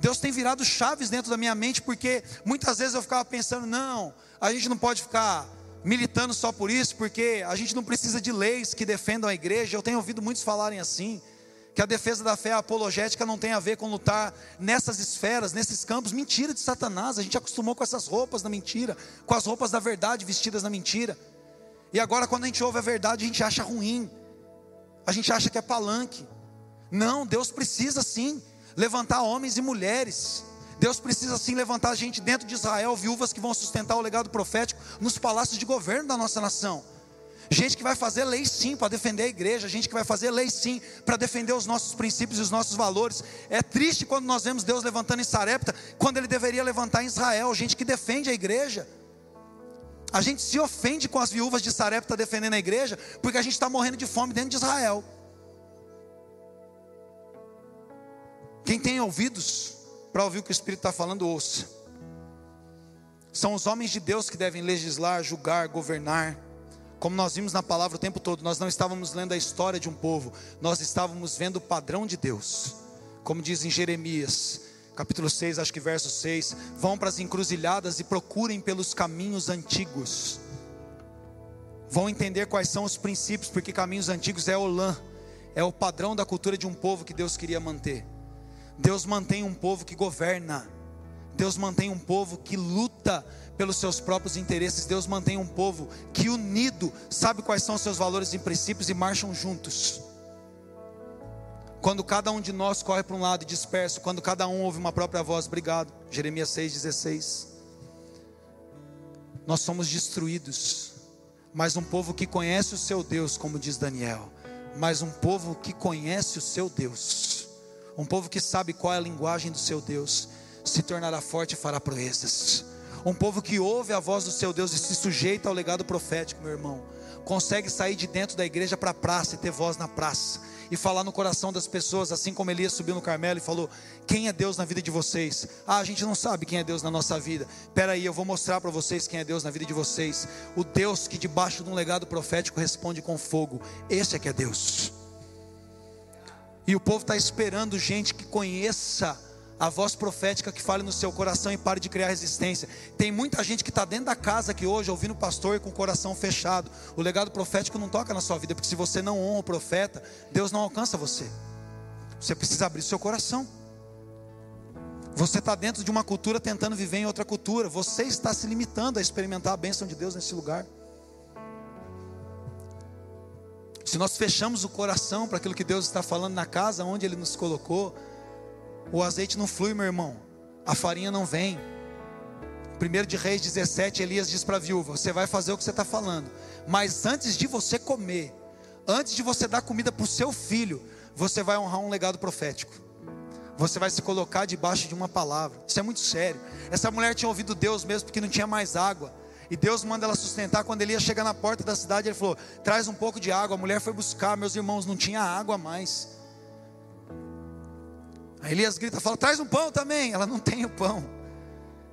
Deus tem virado chaves dentro da minha mente, porque muitas vezes eu ficava pensando, não, a gente não pode ficar militando só por isso, porque a gente não precisa de leis que defendam a igreja. Eu tenho ouvido muitos falarem assim, que a defesa da fé apologética não tem a ver com lutar nessas esferas, nesses campos. Mentira de Satanás, a gente acostumou com essas roupas da mentira, com as roupas da verdade vestidas na mentira. E agora, quando a gente ouve a verdade, a gente acha ruim, a gente acha que é palanque. Não, Deus precisa sim levantar homens e mulheres. Deus precisa sim levantar gente dentro de Israel, viúvas que vão sustentar o legado profético nos palácios de governo da nossa nação. Gente que vai fazer lei sim para defender a igreja, gente que vai fazer lei sim para defender os nossos princípios e os nossos valores. É triste quando nós vemos Deus levantando em Sarepta, quando ele deveria levantar em Israel, gente que defende a igreja. A gente se ofende com as viúvas de Sarepta defendendo a igreja, porque a gente está morrendo de fome dentro de Israel. Quem tem ouvidos para ouvir o que o Espírito está falando, ouça. São os homens de Deus que devem legislar, julgar, governar. Como nós vimos na palavra o tempo todo, nós não estávamos lendo a história de um povo, nós estávamos vendo o padrão de Deus. Como diz em Jeremias, capítulo 6, acho que verso 6: Vão para as encruzilhadas e procurem pelos caminhos antigos. Vão entender quais são os princípios, porque caminhos antigos é Olã, é o padrão da cultura de um povo que Deus queria manter. Deus mantém um povo que governa. Deus mantém um povo que luta pelos seus próprios interesses. Deus mantém um povo que unido sabe quais são os seus valores e princípios e marcham juntos. Quando cada um de nós corre para um lado e disperso, quando cada um ouve uma própria voz, obrigado. Jeremias 6,16. Nós somos destruídos, mas um povo que conhece o seu Deus, como diz Daniel, mas um povo que conhece o seu Deus um povo que sabe qual é a linguagem do seu Deus, se tornará forte e fará proezas. Um povo que ouve a voz do seu Deus e se sujeita ao legado profético, meu irmão, consegue sair de dentro da igreja para a praça e ter voz na praça e falar no coração das pessoas, assim como Elias subiu no Carmelo e falou: Quem é Deus na vida de vocês? Ah, a gente não sabe quem é Deus na nossa vida. Espera aí, eu vou mostrar para vocês quem é Deus na vida de vocês. O Deus que debaixo de um legado profético responde com fogo. Esse é que é Deus. E o povo está esperando gente que conheça a voz profética que fale no seu coração e pare de criar resistência. Tem muita gente que está dentro da casa aqui hoje, ouvindo o pastor com o coração fechado. O legado profético não toca na sua vida, porque se você não honra o profeta, Deus não alcança você. Você precisa abrir seu coração. Você está dentro de uma cultura tentando viver em outra cultura. Você está se limitando a experimentar a bênção de Deus nesse lugar. Se nós fechamos o coração para aquilo que Deus está falando na casa onde Ele nos colocou, o azeite não flui, meu irmão, a farinha não vem. 1 de Reis 17, Elias diz para a viúva: Você vai fazer o que você está falando, mas antes de você comer, antes de você dar comida para o seu filho, você vai honrar um legado profético. Você vai se colocar debaixo de uma palavra. Isso é muito sério. Essa mulher tinha ouvido Deus mesmo porque não tinha mais água. E Deus manda ela sustentar. Quando ele ia chegar na porta da cidade, ele falou: Traz um pouco de água. A mulher foi buscar, meus irmãos, não tinha água mais. Aí Elias grita: Fala, traz um pão também. Ela não tem o pão.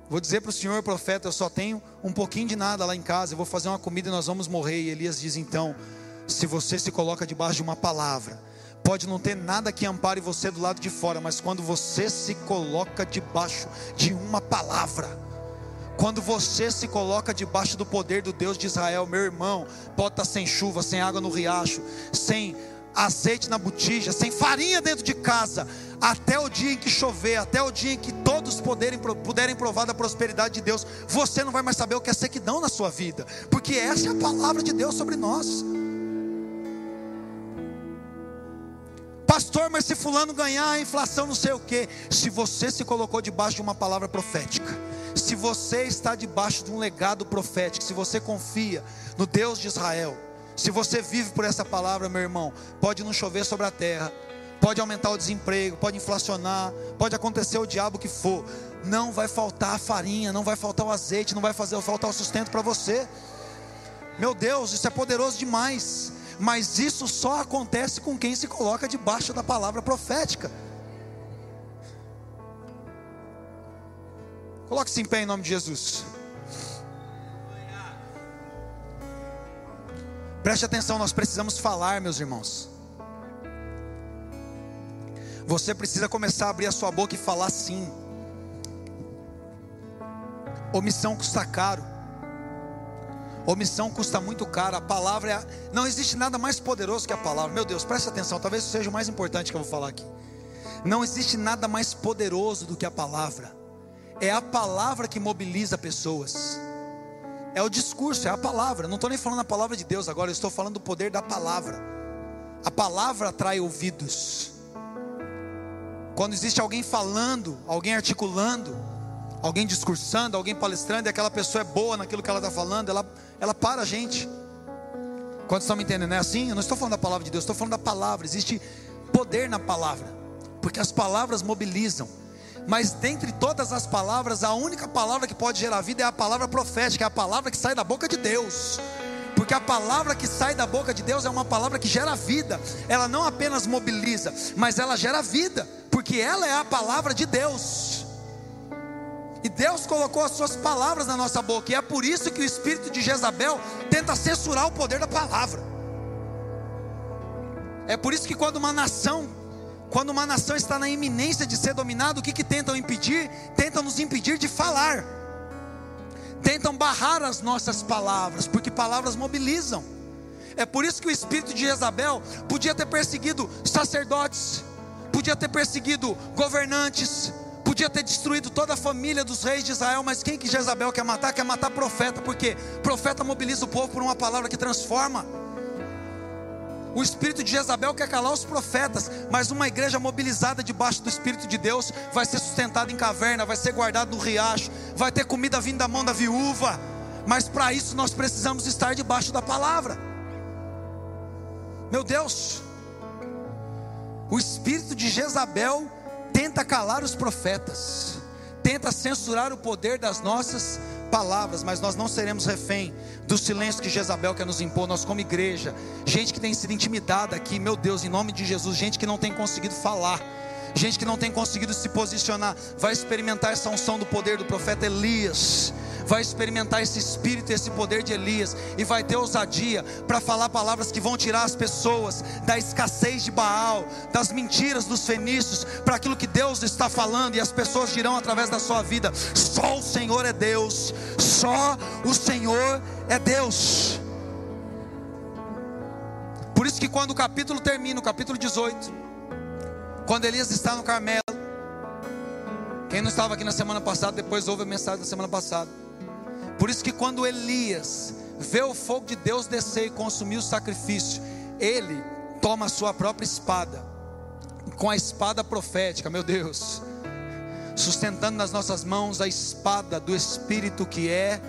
Vou dizer para o senhor profeta: Eu só tenho um pouquinho de nada lá em casa. Eu vou fazer uma comida e nós vamos morrer. E Elias diz: Então, se você se coloca debaixo de uma palavra, pode não ter nada que ampare você do lado de fora, mas quando você se coloca debaixo de uma palavra, quando você se coloca debaixo do poder do Deus de Israel, meu irmão, pode estar sem chuva, sem água no riacho, sem azeite na botija, sem farinha dentro de casa, até o dia em que chover, até o dia em que todos poderem, puderem provar da prosperidade de Deus, você não vai mais saber o que é sequidão na sua vida, porque essa é a palavra de Deus sobre nós. Pastor, mas se fulano ganhar a inflação, não sei o que. Se você se colocou debaixo de uma palavra profética, se você está debaixo de um legado profético, se você confia no Deus de Israel, se você vive por essa palavra, meu irmão, pode não chover sobre a terra, pode aumentar o desemprego, pode inflacionar, pode acontecer o diabo que for, não vai faltar a farinha, não vai faltar o azeite, não vai fazer faltar o sustento para você. Meu Deus, isso é poderoso demais. Mas isso só acontece com quem se coloca debaixo da palavra profética. Coloque-se em pé em nome de Jesus. Preste atenção, nós precisamos falar, meus irmãos. Você precisa começar a abrir a sua boca e falar sim. Omissão custa caro. Omissão custa muito caro. A palavra é. Não existe nada mais poderoso que a palavra. Meu Deus, preste atenção. Talvez seja o mais importante que eu vou falar aqui. Não existe nada mais poderoso do que a palavra. É a palavra que mobiliza pessoas. É o discurso, é a palavra. Não estou nem falando a palavra de Deus agora, eu estou falando do poder da palavra. A palavra atrai ouvidos. Quando existe alguém falando, alguém articulando, alguém discursando, alguém palestrando, e aquela pessoa é boa naquilo que ela está falando, ela, ela para a gente. Quando estão me entendendo? É assim? Eu não estou falando da palavra de Deus, estou falando da palavra. Existe poder na palavra, porque as palavras mobilizam. Mas dentre todas as palavras, a única palavra que pode gerar vida é a palavra profética, é a palavra que sai da boca de Deus. Porque a palavra que sai da boca de Deus é uma palavra que gera vida. Ela não apenas mobiliza, mas ela gera vida, porque ela é a palavra de Deus. E Deus colocou as suas palavras na nossa boca, e é por isso que o espírito de Jezabel tenta censurar o poder da palavra. É por isso que quando uma nação, quando uma nação está na iminência de ser dominada, o que, que tentam impedir? Tentam nos impedir de falar, tentam barrar as nossas palavras, porque palavras mobilizam. É por isso que o espírito de Jezabel podia ter perseguido sacerdotes, podia ter perseguido governantes, podia ter destruído toda a família dos reis de Israel, mas quem que Jezabel quer matar? Quer matar profeta, porque profeta mobiliza o povo por uma palavra que transforma. O espírito de Jezabel quer calar os profetas, mas uma igreja mobilizada debaixo do espírito de Deus vai ser sustentada em caverna, vai ser guardada no riacho, vai ter comida vindo da mão da viúva. Mas para isso nós precisamos estar debaixo da palavra. Meu Deus, o espírito de Jezabel tenta calar os profetas, tenta censurar o poder das nossas palavras, mas nós não seremos refém do silêncio que Jezabel quer nos impor, nós como igreja, gente que tem sido intimidada aqui, meu Deus, em nome de Jesus, gente que não tem conseguido falar, gente que não tem conseguido se posicionar, vai experimentar essa unção do poder do profeta Elias, vai experimentar esse espírito, esse poder de Elias, e vai ter ousadia para falar palavras que vão tirar as pessoas da escassez de Baal, das mentiras dos fenícios, para aquilo que Deus está falando, e as pessoas dirão através da sua vida: só o Senhor é Deus, só o Senhor é Deus. Por isso que quando o capítulo termina, o capítulo 18, quando Elias está no Carmelo, quem não estava aqui na semana passada, depois ouve a mensagem da semana passada. Por isso que quando Elias vê o fogo de Deus descer e consumir o sacrifício, ele toma a sua própria espada, com a espada profética, meu Deus, sustentando nas nossas mãos a espada do Espírito que é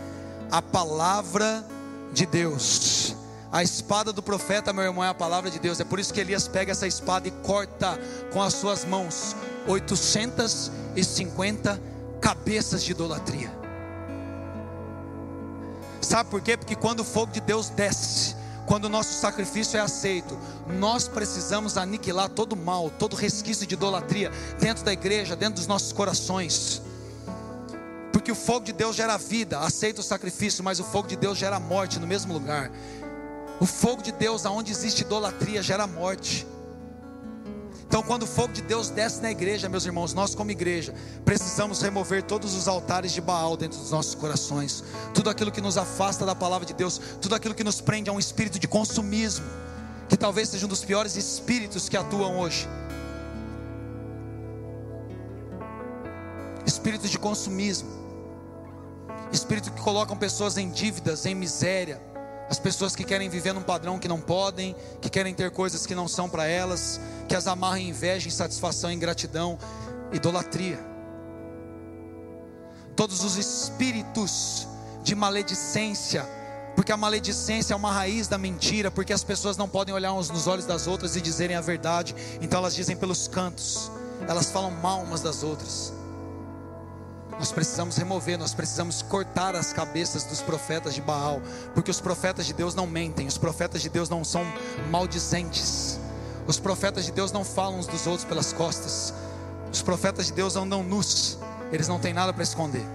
a palavra de Deus. A espada do profeta, meu irmão, é a palavra de Deus. É por isso que Elias pega essa espada e corta com as suas mãos 850 cabeças de idolatria. Sabe por quê? Porque quando o fogo de Deus desce, quando o nosso sacrifício é aceito, nós precisamos aniquilar todo mal, todo resquício de idolatria dentro da igreja, dentro dos nossos corações. Porque o fogo de Deus gera vida, aceita o sacrifício, mas o fogo de Deus gera morte no mesmo lugar. O fogo de Deus, aonde existe idolatria, gera morte. Então, quando o fogo de Deus desce na igreja, meus irmãos, nós como igreja, precisamos remover todos os altares de Baal dentro dos nossos corações, tudo aquilo que nos afasta da palavra de Deus, tudo aquilo que nos prende a um espírito de consumismo, que talvez seja um dos piores espíritos que atuam hoje. Espírito de consumismo, espírito que colocam pessoas em dívidas, em miséria, as pessoas que querem viver num padrão que não podem, que querem ter coisas que não são para elas, que as amarram em inveja, insatisfação, ingratidão, idolatria. Todos os espíritos de maledicência Porque a maledicência é uma raiz da mentira, porque as pessoas não podem olhar uns nos olhos das outras e dizerem a verdade, então elas dizem pelos cantos, elas falam mal umas das outras. Nós precisamos remover, nós precisamos cortar as cabeças dos profetas de Baal, porque os profetas de Deus não mentem, os profetas de Deus não são maldizentes, os profetas de Deus não falam uns dos outros pelas costas, os profetas de Deus andam nus, eles não têm nada para esconder.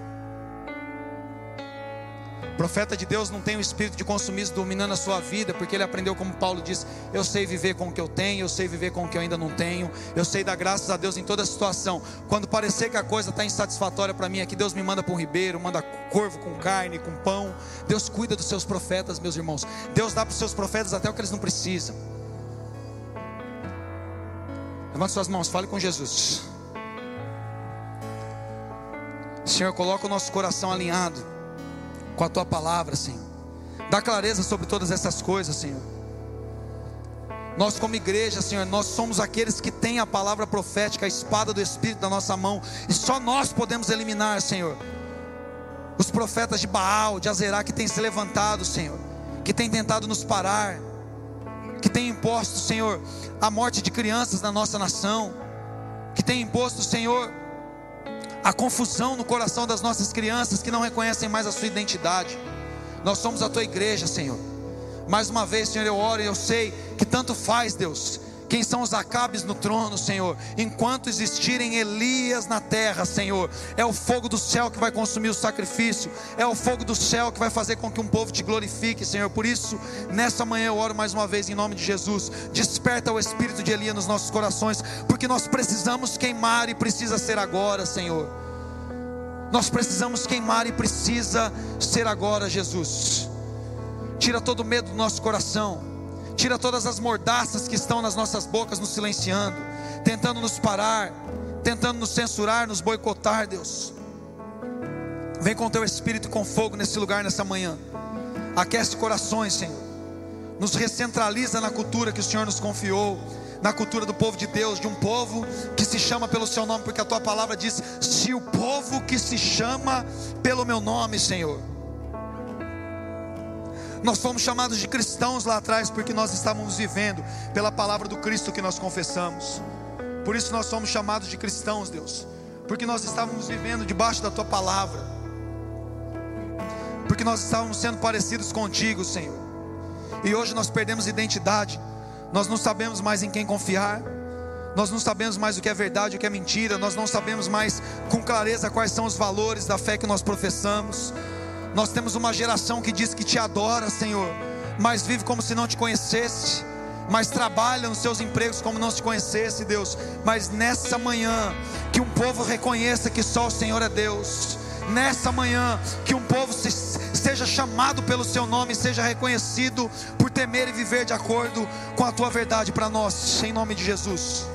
O profeta de Deus não tem o espírito de consumismo dominando a sua vida, porque ele aprendeu, como Paulo diz: Eu sei viver com o que eu tenho, eu sei viver com o que eu ainda não tenho, eu sei dar graças a Deus em toda situação. Quando parecer que a coisa está insatisfatória para mim, é que Deus me manda para um ribeiro, manda corvo com carne, com pão. Deus cuida dos seus profetas, meus irmãos. Deus dá para os seus profetas até o que eles não precisam. Levante suas mãos, fale com Jesus. Senhor, coloca o nosso coração alinhado com a tua palavra, Senhor. Dá clareza sobre todas essas coisas, Senhor. Nós, como igreja, Senhor, nós somos aqueles que têm a palavra profética, a espada do Espírito na nossa mão, e só nós podemos eliminar, Senhor, os profetas de Baal, de Azerá, que têm se levantado, Senhor, que têm tentado nos parar, que têm imposto, Senhor, a morte de crianças na nossa nação, que têm imposto, Senhor, a confusão no coração das nossas crianças que não reconhecem mais a sua identidade. Nós somos a tua igreja, Senhor. Mais uma vez, Senhor, eu oro e eu sei que tanto faz, Deus, quem são os acabes no trono, Senhor? Enquanto existirem Elias na terra, Senhor, é o fogo do céu que vai consumir o sacrifício, é o fogo do céu que vai fazer com que um povo te glorifique, Senhor. Por isso, nessa manhã eu oro mais uma vez em nome de Jesus. Desperta o espírito de Elias nos nossos corações, porque nós precisamos queimar e precisa ser agora, Senhor. Nós precisamos queimar e precisa ser agora, Jesus. Tira todo o medo do nosso coração Tira todas as mordaças que estão nas nossas bocas, nos silenciando, tentando nos parar, tentando nos censurar, nos boicotar, Deus. Vem com teu espírito com fogo nesse lugar nessa manhã. Aquece corações, Senhor. Nos recentraliza na cultura que o Senhor nos confiou, na cultura do povo de Deus, de um povo que se chama pelo seu nome, porque a tua palavra diz: "Se o povo que se chama pelo meu nome, Senhor, nós fomos chamados de cristãos lá atrás porque nós estávamos vivendo pela palavra do Cristo que nós confessamos. Por isso nós somos chamados de cristãos, Deus, porque nós estávamos vivendo debaixo da tua palavra. Porque nós estávamos sendo parecidos contigo, Senhor. E hoje nós perdemos identidade. Nós não sabemos mais em quem confiar. Nós não sabemos mais o que é verdade, o que é mentira. Nós não sabemos mais com clareza quais são os valores da fé que nós professamos. Nós temos uma geração que diz que te adora, Senhor, mas vive como se não te conhecesse, mas trabalha nos seus empregos como não te conhecesse, Deus. Mas nessa manhã, que um povo reconheça que só o Senhor é Deus. Nessa manhã, que um povo se, seja chamado pelo seu nome, seja reconhecido por temer e viver de acordo com a tua verdade para nós, em nome de Jesus.